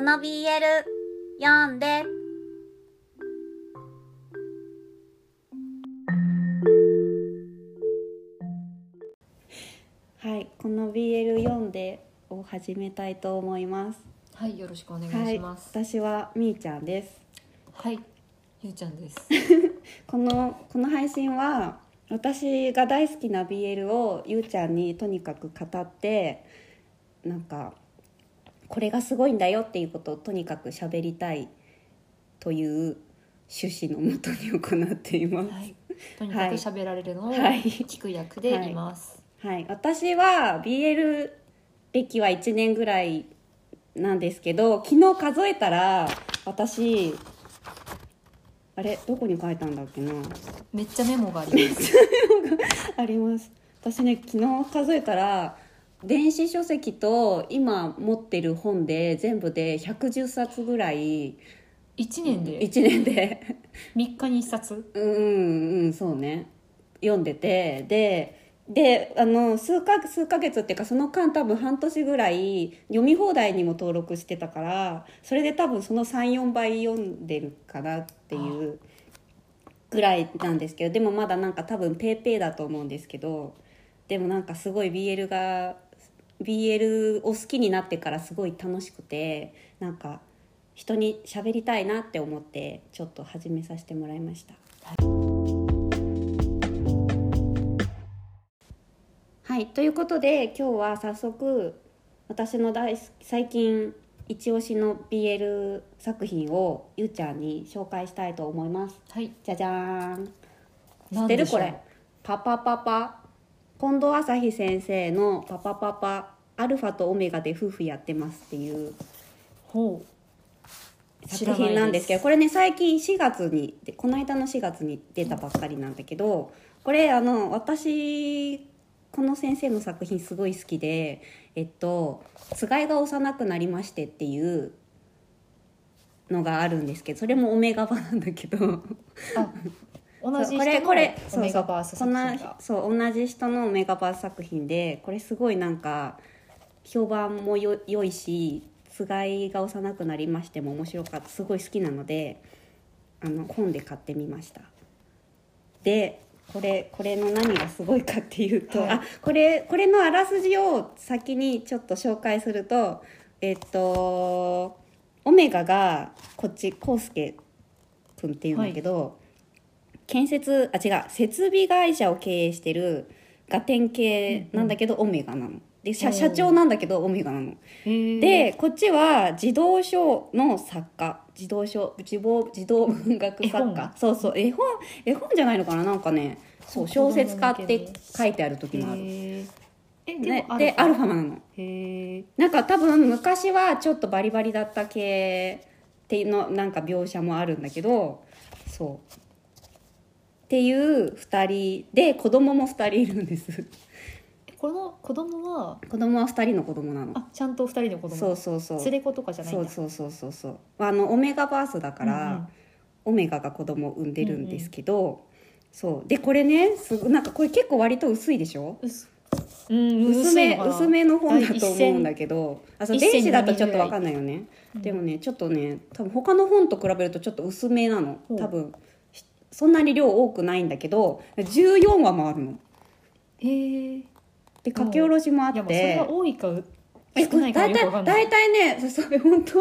この BL 読んで。はい、この BL 読んでを始めたいと思います。はい、よろしくお願はいい、します。私はみーちゃんです。はい、ゆうちゃんです。このこの配信は私が大好きな BL をゆうちゃんにとにかく語ってなんかこれがすごいんだよっていうことをとにかく喋りたいという趣旨のもとに行っています。はい、とにかく喋られるのをはい。聞く役でいます。はい、私は BL 歴は1年ぐらいなんですけど昨日数えたら私あれ？どこに書いたんだっけな？めっちゃメモがあります。あります。私ね昨日数えたら電子書籍と今持ってる本で全部で110冊ぐらい一年で？1年で。三日に一冊？うんうんうんそうね。読んでて。でであの数か数ヶ月っていうかその間多分半年ぐらい読み放題にも登録してたからそれで多分その34倍読んでるかなっていうぐらいなんですけどでもまだなんか多分ペーペーだと思うんですけどでもなんかすごい BL が BL を好きになってからすごい楽しくてなんか人に喋りたいなって思ってちょっと始めさせてもらいました。はい、ということで今日は早速私の大好き最近一押しの BL 作品をゆうちゃんに紹介したいと思います。はい。じゃじゃーん。知ってるこれ。パパパパ近藤朝日先生のパパパパアルファとオメガで夫婦やってますっていう作品なんですけどど。これね最近4月にでこの間の4月に出たばっかりなんだけどこれあの私この先生の作品すごい好きでえっと「つがいが幼くなりまして」っていうのがあるんですけどそれもオメガ版なんだけどあ、同じ人のメガバースそうそう。作品が。そう同じ人のオメガバース作品でこれすごいなんか評判もよ良いしつがいが幼くなりましても面白かったすごい好きなのであの本で買ってみました。でこれこれの何がすごいかっていうと、はい。あこれこれのあらすじを先にちょっと紹介するとえっとオメガがこっちコウスケ君っていうんだけど、建設あ違う設備会社を経営してるガテン系なんだけど、オメガなの。で社社長なんだけどオメガなの。でこっちは児童書の作家。児童書児童児童文学作家。そうそう。絵本絵本じゃないのかな？なんかね。そう小説家って書いてある時もある、ね。も、でアルファなの。へえ。なんか多分昔はちょっとバリバリだった系っていうのなんか描写もあるんだけどそうっていう2人で子供も2人いるんです。この子供は、子供は2人の子供なの。あ、ちゃんと二人の子供。そうそうそう。連れ子とかじゃないんだ。そうそうそうそうそう。あのオメガバースだから、うんうん。オメガが子供を産んでるんですけど、そう。でこれねすごなんかこれ結構割と薄いでしょ？うん、薄め薄めの本だと思うんだけど。あそう電子だとちょっと分かんないよね、うん。でもねちょっとね多分他の本と比べるとちょっと薄めなの。多分。しそんなに量多くないんだけど14話もあるの。へえ。で書き下ろしもあって。が多いかえ少ないか大よ大体ねそそれ 本当？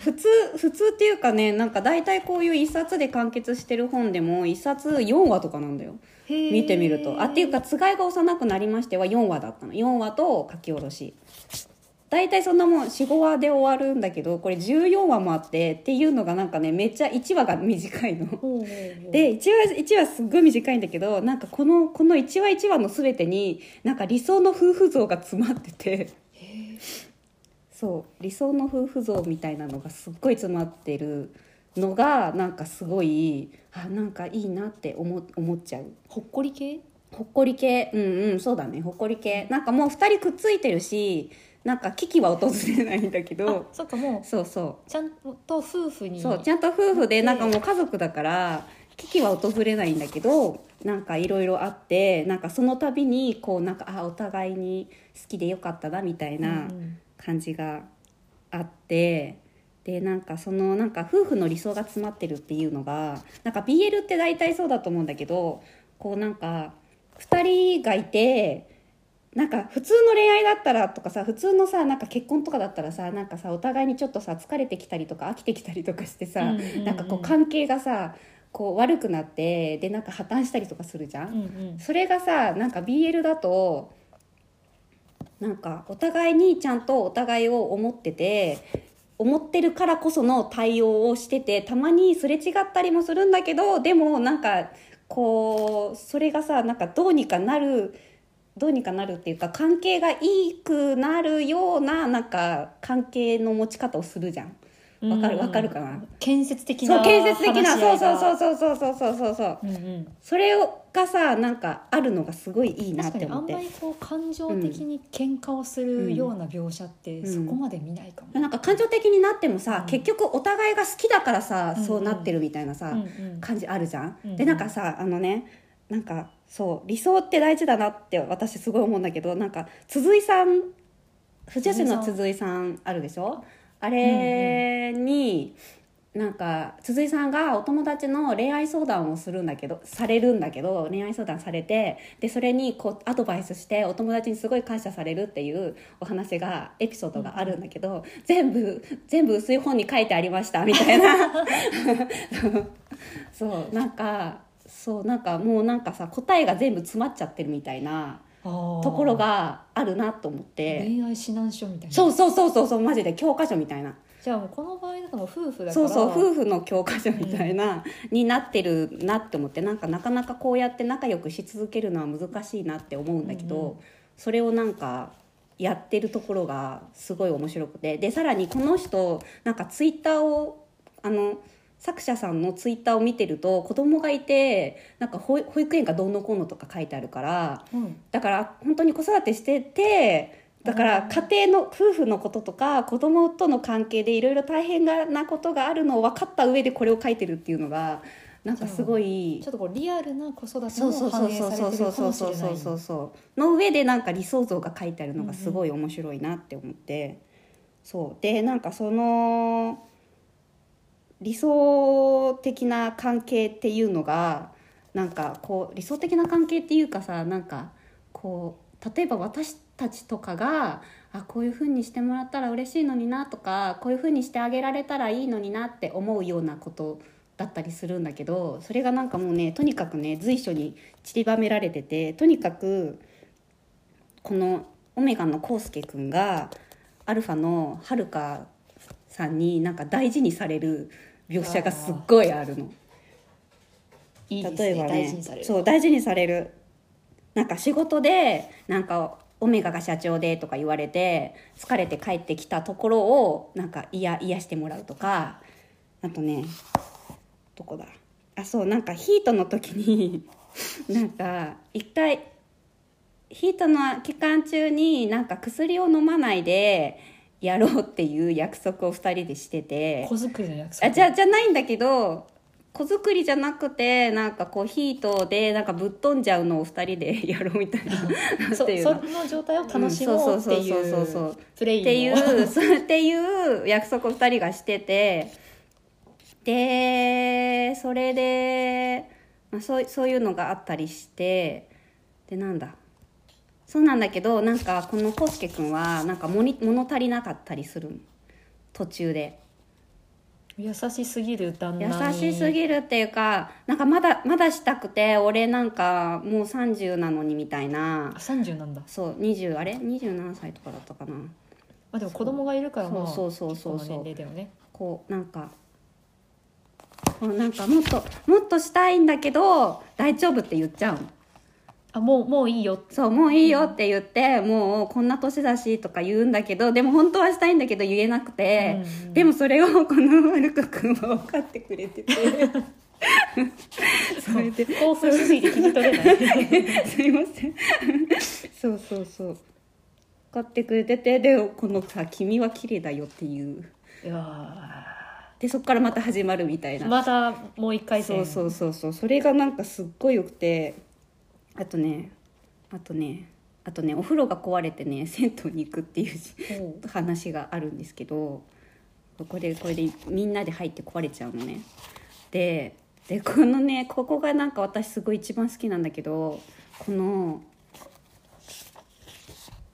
普通普通っていうかねなんか大体こういう一冊で完結してる本でも一冊4話とかなんだよ。見てみると。あっていうかつがいが幼くなりましては4話だったの。4話と書き下ろし大体そんなもん45話で終わるんだけどこれ14話もあってっていうのがなんかねめっちゃ1話が短いの。で1話1話すっごい短いんだけどなんかこのこの1話1話の全てになんか理想の夫婦像が詰まってて。そう。理想の夫婦像みたいなのがすっごい詰まってるのがなんかすごいあなんかいいなって思思っちゃう。ほっこり系？ほっこり系。うんうんそうだね。ほっこり系。なんかもう2人くっついてるしなんか危機は訪れないんだけあどそっかもそうそう。ちゃんと夫婦に。そうちゃんと夫婦でなんかもう家族だから危機は訪れないんだけどなんかいろいろあってなんかその度にこうなんかあお互いに好きでよかったなみたいなうん感じがあってでなんかそのなんか夫婦の理想が詰まってるっていうのがなんか BL って大体そうだと思うんだけどこうなんか2人がいてなんか普通の恋愛だったらとかさ普通のさなんか結婚とかだったらさなんかさお互いにちょっとさ疲れてきたりとか飽きてきたりとかしてさ、うんうんうん。なんかこう関係がさこう悪くなってでなんか破綻したりとかするじゃん。うんうん。それがさなんか BL だとなんかお互いにちゃんとお互いを思ってて思ってるからこその対応をしててたまにすれ違ったりもするんだけどでもなんかこうそれがさなんかどうにかなるどうにかなるっていうか関係がいいくなるようななんか関係の持ち方をするじゃん。わかる？わかるかな？建設的なそう建設的なそうそうそううそうそうそうそうそうそう。うんうん。それがさなんかあるのがすごいいいなっ確かにあて思ってんまりこう感情的に喧嘩をするような描写ってうん。そこまで見ないかも、なんか感情的になってもさ、うん。結局お互いが好きだからさ、うんそうなってるみたいなさ、うんうん感じあるじゃん、うん。でなんかさあのねなんかそう理想って大事だなって私すごい思うんだけどなんか鈴井さん富士市の鈴井さんあるでしょ？あれに、なんか鈴井さんがお友達の恋愛相談をするんだけどされるんだけど恋愛相談されてでそれにこうアドバイスしてお友達にすごい感謝されるっていうお話がエピソードがあるんだけど、全部全部薄い本に書いてありましたみたいな。そうなんかそうなんかもうなんかさ答えが全部詰まっちゃってるみたいなとところがあるなと思って。恋愛指南書みたいな。そうそうそうそうそうマジで教科書みたいな。じゃあもうこの場合だともう夫婦だから。そうそう夫婦の教科書みたいな、になってるなって思ってなんかなかなかこうやって仲良くし続けるのは難しいなって思うんだけど、うんうん。それをなんかやってるところがすごい面白くて。でさらにこの人なんかツイッターをあの作者さんのツイッターを見てると子供がいてなんか保保育園がどうのこうのとか書いてあるからうん。だから本当に子育てしててだから家庭の夫婦のこととか子供との関係でいろいろ大変なことがあるのを分かった上でこれを書いてるっていうのがなんかすごいちょっとこうリアルな子育てそうそうも反映そうそうされてるかそうそうもしれないそうそうそうそう。の上でなんか理想像が書いてあるのがすごい面白いなって思って、そう。でなんかその理想的な関係っていうのがなんかこう理想的な関係っていうかさなんかこう例えば私たちとかがあこういう風にしてもらったら嬉しいのになとかこういう風にしてあげられたらいいのになって思うようなことだったりするんだけどそれがなんかもうねとにかくね随所に散りばめられててとにかくこのオメガのコウスケくんがアルファのはるかさんになんか大事にされる描写がすっごいあるの。いいですね。例えばね大事にされるそう大事にされる。なんか仕事でなんかオメガが社長でとか言われて疲れて帰ってきたところをなんか癒癒してもらうとかあとねどこだ？あそうなんかヒートの時に なんか一回ヒートの期間中になんか薬を飲まないでやろうっていう約束を2人でしてて。子作りの約束？あじゃじゃないんだけど子作りじゃなくてなんかこうヒートでなんかぶっ飛んじゃうのを2人で やろうみたいなそっていうの？その状態を楽しもうっていうんそうそうそうそう。うプレイっていのうそうっていう約束を2人がしてて。でそれで、まあ、そうそういうのがあったりして。でなんだ？そうなんだけどなんかこのコウスケ君はなんか物物足りなかったりするの？途中で。優しすぎる旦優那に。しすぎるっていうかなんかまだまだしたくて俺なんかもう30なのにみたいな。あ30なんだ、そう20あれ？27歳とかだったかな。まあ、でも子供がいるからまあそうそうそうそう。結構な年齢だよね。こうなんかこうなんかもっともっとしたいんだけど大丈夫って言っちゃうのあもうもういいよ。そうもういいよって言ってもうこんな年だしとか言うんだけどでも本当はしたいんだけど言えなくて、うんうんでもそれをこのはるかくんは分かってくれてて。それで興奮しすぎて聞き取れない。すいません。そうそうそう。分かってくれててでこのさ「君は綺麗だよ」っていう。いやでそこからまた始まるみたいな、ーまたもう一回戦。そうそうそうそう。それがなんかすっごいよくてあとねあとねあとねお風呂が壊れてね 銭湯に行くっていう話があるんですけどこれこれでみんなで入って壊れちゃうのね。ででこのねここがなんか私すごい一番好きなんだけどこの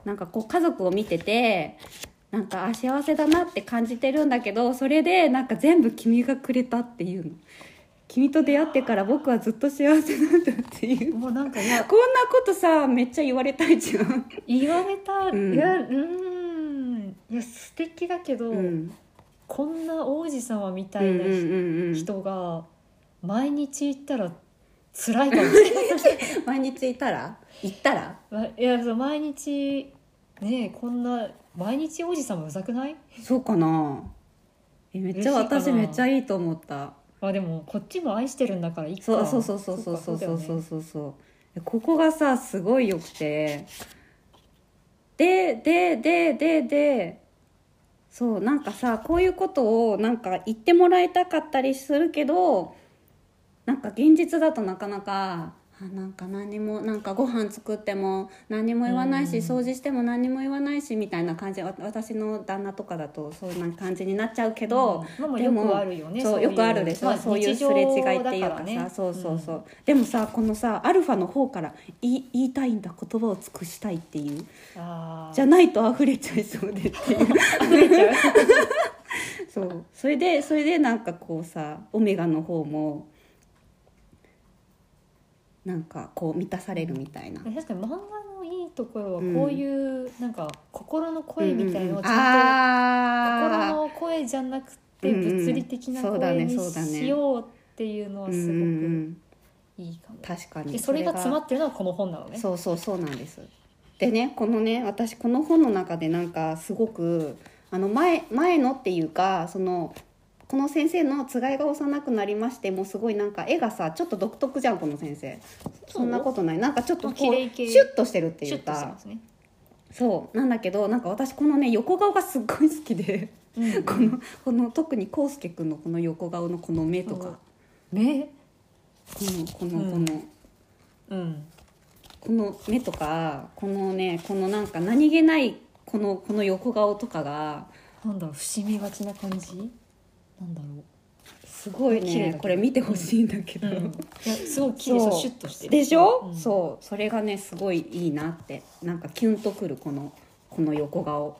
なんかこう家族を見ててなんかあ幸せだなって感じてるんだけどそれでなんか全部君がくれたっていうの君と出会ってから僕はずっと幸せなんだっていう。もうなんかいやこんなことさめっちゃ言われたいじゃん。言われた、うん。いやうーん。いや素敵だけど、うん。こんな王子様みたいな人が毎日行ったら辛いかもしれない毎日いたら？行ったら？まいやそう毎日ねえこんな毎日王子様うざくない？そうかな。えめっちゃ私めっちゃいいと思った。まあでもこっちも愛してるんだからいいか。そうそうそうそうそうそうそうそううそうそう。ここがさすごいよくて。でででででそうなんかさこういうことをなんか言ってもらいたかったりするけどなんか現実だとなかなかあなんか何にもなんかご飯作っても何にも言わないし、うん。掃除しても何にも言わないしみたいな感じ。わ私の旦那とかだとそういう感じになっちゃうけど、まあまあでもよくあるよねそういよくあるでしょ、まあそういうすれ違いっていうかさ。そうそうそう、でもさこのさアルファの方から言い言いたいんだ言葉を尽くしたいっていう。じゃないと溢れちゃいそうでっていう。溢れちゃう。そう。それでそれでなんかこうさオメガの方もなんかこう満たされるみたいな。確かに漫画のいいところはこういう、なんか心の声みたいのをちゃんと、あ心の声じゃなくてうんうん物理的な声にしようっていうのはすごくんいいかも、確かに。でそれが詰まっってるのはこの本なのね。そうそうそうなんです。でねこのね私この本の中でなんかすごくあの前前のっていうかそのこの先生のつがいが幼くなりましてもうすごいなんか絵がさちょっと独特じゃんこの先生。そんなことない。なんかちょっとこうシュッとしてるっていうか。ね、そう。なんだけどなんか私このね横顔がすっごい好きで。うん。このこの特に康介くんのこの横顔のこの目とか。目？このこのうん。この、うん。この目とかこのねこのなんか何気ないこのこの横顔とかが。なんだろう伏みがちな感じ？なんだろすごいねこれ見てほしいんだけど、う、うん、いやすごい綺麗。シュッとしてる。でしょ、うん。そう。それがねすごいいいなって。なんかキュンとくるこのこの横顔。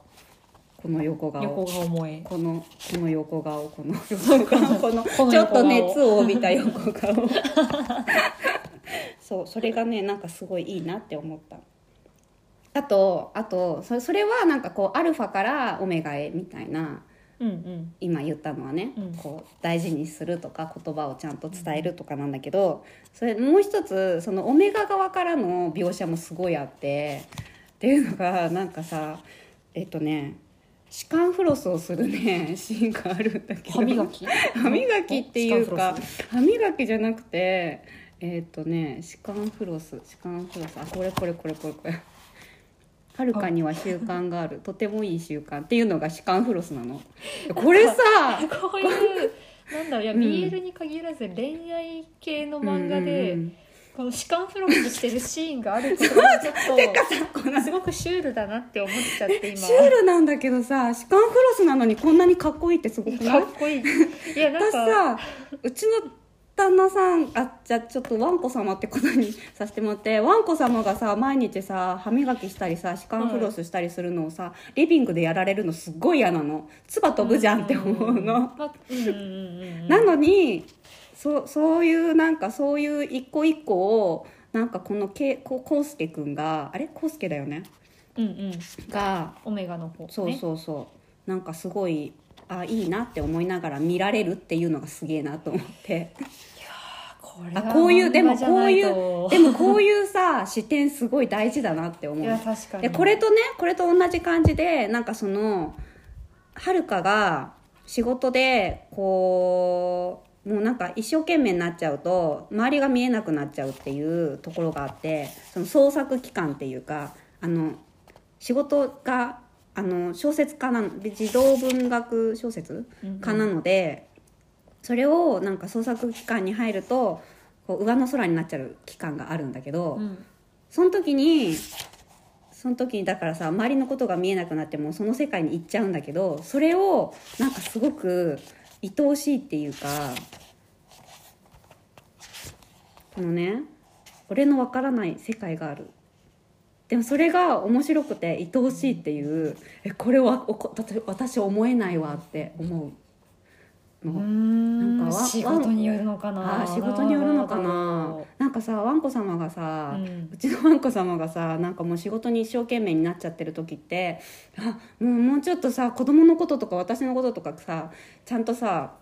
この横顔。横顔萌え。このこの横顔。この横顔このこの横顔。ちょっと熱を帯びた横顔。そう。それがねなんかすごいいいなって思った。あとあとそそれはなんかこうアルファからオメガへみたいなうんうん。今言ったのはね、うん。こう大事にするとか言葉をちゃんと伝えるとかなんだけどそれもう一つそのオメガ側からの描写もすごいあってっていうのがなんかさえっとね歯間フロスをするねシーンがあるんだけど。歯磨き？歯磨きっていうか歯磨きじゃなくてえっとね歯間フロス歯間フロス。あこれこれこれこれこれはるかには習慣がある。とてもいい習慣っていうのが歯間フロスなの。これさこういうなんだろういや、うん。BL に限らず恋愛系の漫画で、うんうんうん。この歯間フロスしてるシーンがあることがちょっと すごくシュールだなって思っちゃって今。シュールなんだけどさ歯間フロスなのにこんなにかっこいいってすごくない？かっこいい。いやなん私かさうちの旦那さんあじゃあちょっとワンコ様ってことにさせてもらってワンコ様がさ毎日さ歯磨きしたりさ歯間フロスしたりするのをさ、リビングでやられるのすっごい嫌なの。唾飛ぶじゃんって思うの、なのにそそういうなんかそういう一個一個をなんかこのけここうすけくんがあれ？こうすけだよね？うんうん。がオメガの方、ね、そうそうそう。なんかすごいあいいなって思いながら見られるっていうのがすげえなと思ってあこういうでもこういうとでもこういうさ視点すごい大事だなって思う。いや確かに。でこれとねこれと同じ感じでなんかそのはるかが仕事でこうもうなんか一生懸命になっちゃうと周りが見えなくなっちゃうっていうところがあってその創作期間っていうかあの仕事があの小説家なので児童文学小説家なので、それをなんか創作期間に入るとこう上の空になっちゃう期間があるんだけど、うん。その時にその時にだからさ周りのことが見えなくなってもうその世界に行っちゃうんだけどそれをなんかすごく愛おしいっていうかこのね俺のわからない世界がある。でもそれが面白くて愛おしいっていうえこれは私思えないわって思うの、ん。なんかわ仕事によるのかな。仕事によるのかな。なんかさわんこ様がさ、ううんちのわんこ様がさなんかもう仕事に一生懸命になっちゃってる時ってあもうもうちょっとさ子供のこととか私のこととかさちゃんとさ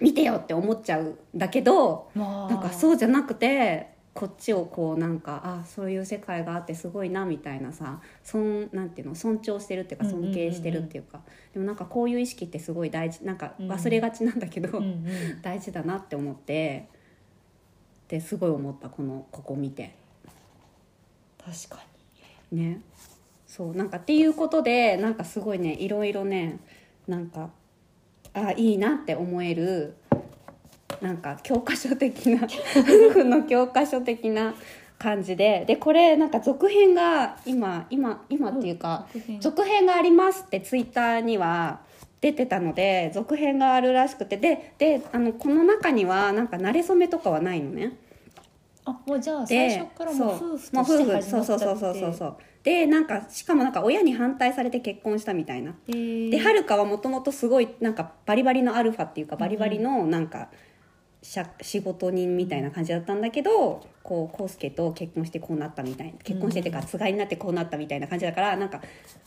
見てよって思っちゃうんだけどまあ。なんかそうじゃなくてこっちをこうなんかあそういう世界があってすごいなみたいなさ尊なんていうの尊重してるっていうか尊敬してるっていうか、でもなんかこういう意識ってすごい大事なんか忘れがちなんだけど、うんうん。大事だなって思ってですごい思ったこのここ見て。確かね。そうなんかっていうことでなんかすごいねいろいろねなんかあいいなって思えるなんか教科書的な夫婦の教科書的な感じででこれなんか続編が今今今っていうか、続編。続編がありますってツイッターには出てたので続編があるらしくてでであのこの中にはなんか慣れ初めとかはないのね。あもうじゃあ最で初からもうそう夫婦としてもうそうそうそうそうそう。でなんかしかもなんか親に反対されて結婚したみたいな。えー。ではるかはもともとすごいなんかバリバリのアルファっていうかバリバリのなんか、しゃ仕事人みたいな感じだったんだけどこう康介と結婚してこうなったみたいな結婚してってかつがいになってこうなったみたいな感じだからなんか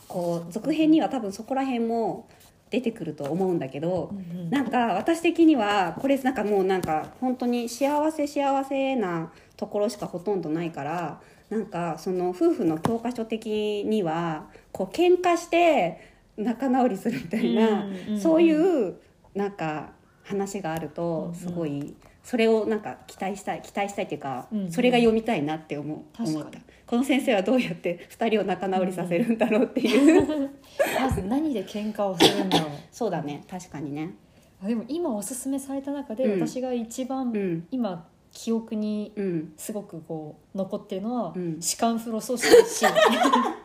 こう続編には多分そこら辺も出てくると思うんだけど、うんうん。なんか私的にはこれなんかもうなんか本当に幸せ幸せなところしかほとんどないからなんかその夫婦の教科書的にはこう喧嘩して仲直りするみたいな、うんうんうん。そういうなんか話があるうんとうん。すごいそれをなんか期待したい期待したいっていうか、うんうん。それが読みたいなって思う思った。この先生はどうやって2人を仲直りさせるんだろうっていう、まず何で喧嘩をするんだろう。そうだね。確かにね。あでも今おすすめされた中でうん。私が一番うん。今記憶にうん。すごくこう残ってるのはうん。歯間風呂阻止シーン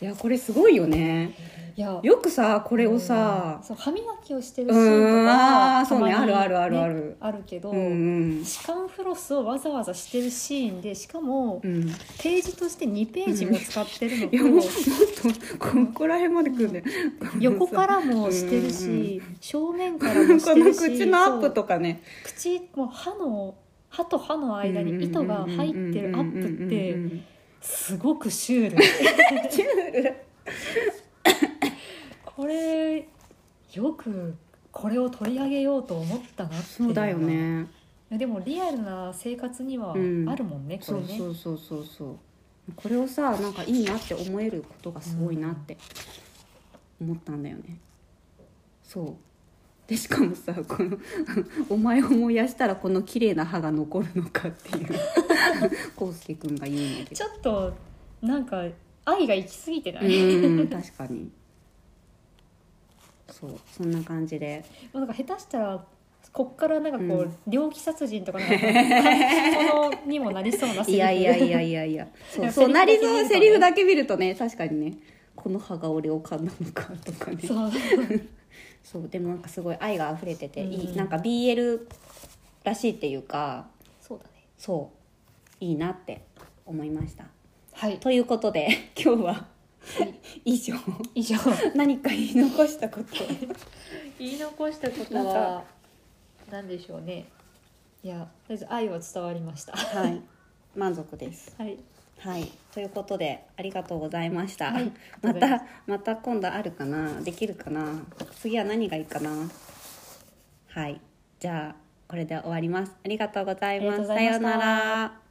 いやこれすごいよねいや。よくさこれをさ。そう歯磨きをしてるシーンとか。ーそうね。あるあるあるある。あるけど、うん歯間フロスをわざわざしてるシーンでしかもうん。うんページとして2ページも使ってるの。もうもっととここら辺までくるね。横からもしてるし正面からもしてるし口のアップとかね。口もう歯の歯と歯の間に糸が入ってるアップってすごくシュール。シュールこれよくこれを取り上げようと思ったなっていそうだよね。でもリアルな生活にはあうん。るもんね、こそうれね。そうそうそうそう。これをさなんかいいなって思えることがすごいなって思ったんだよね。そう。でしかもさこの「お前を燃やしたらこの綺麗な歯が残るのか」っていう。康介君が言うんだけど。ちょっとなんか愛が行き過ぎてない、うん確かにそうそんな感じで。なんか下手したらこっからなんかこう、うん。猟奇殺人とかなんかものにもなりそうなセリフ。いやいやいやいやいや。そうそうなりそうセリフだだけ見るとね確かにねこの歯が俺を噛んだのかとかね。そう。そうでもなんかすごい愛が溢れてていい、うんなんか BL らしいっていうかそうだね。そういいなって思いました。はい。ということで今日は 以上。以上。何か言い残したこと。言い残したことはか何でしょうね。いやとりあえず愛は伝わりました。はい。満足です。はい。はい。ということでありがとうございました、はい。またまた今度あるかな？できるかな？次は何がいいかな？はい。じゃあこれで終わります。ありがとうございます。さようなら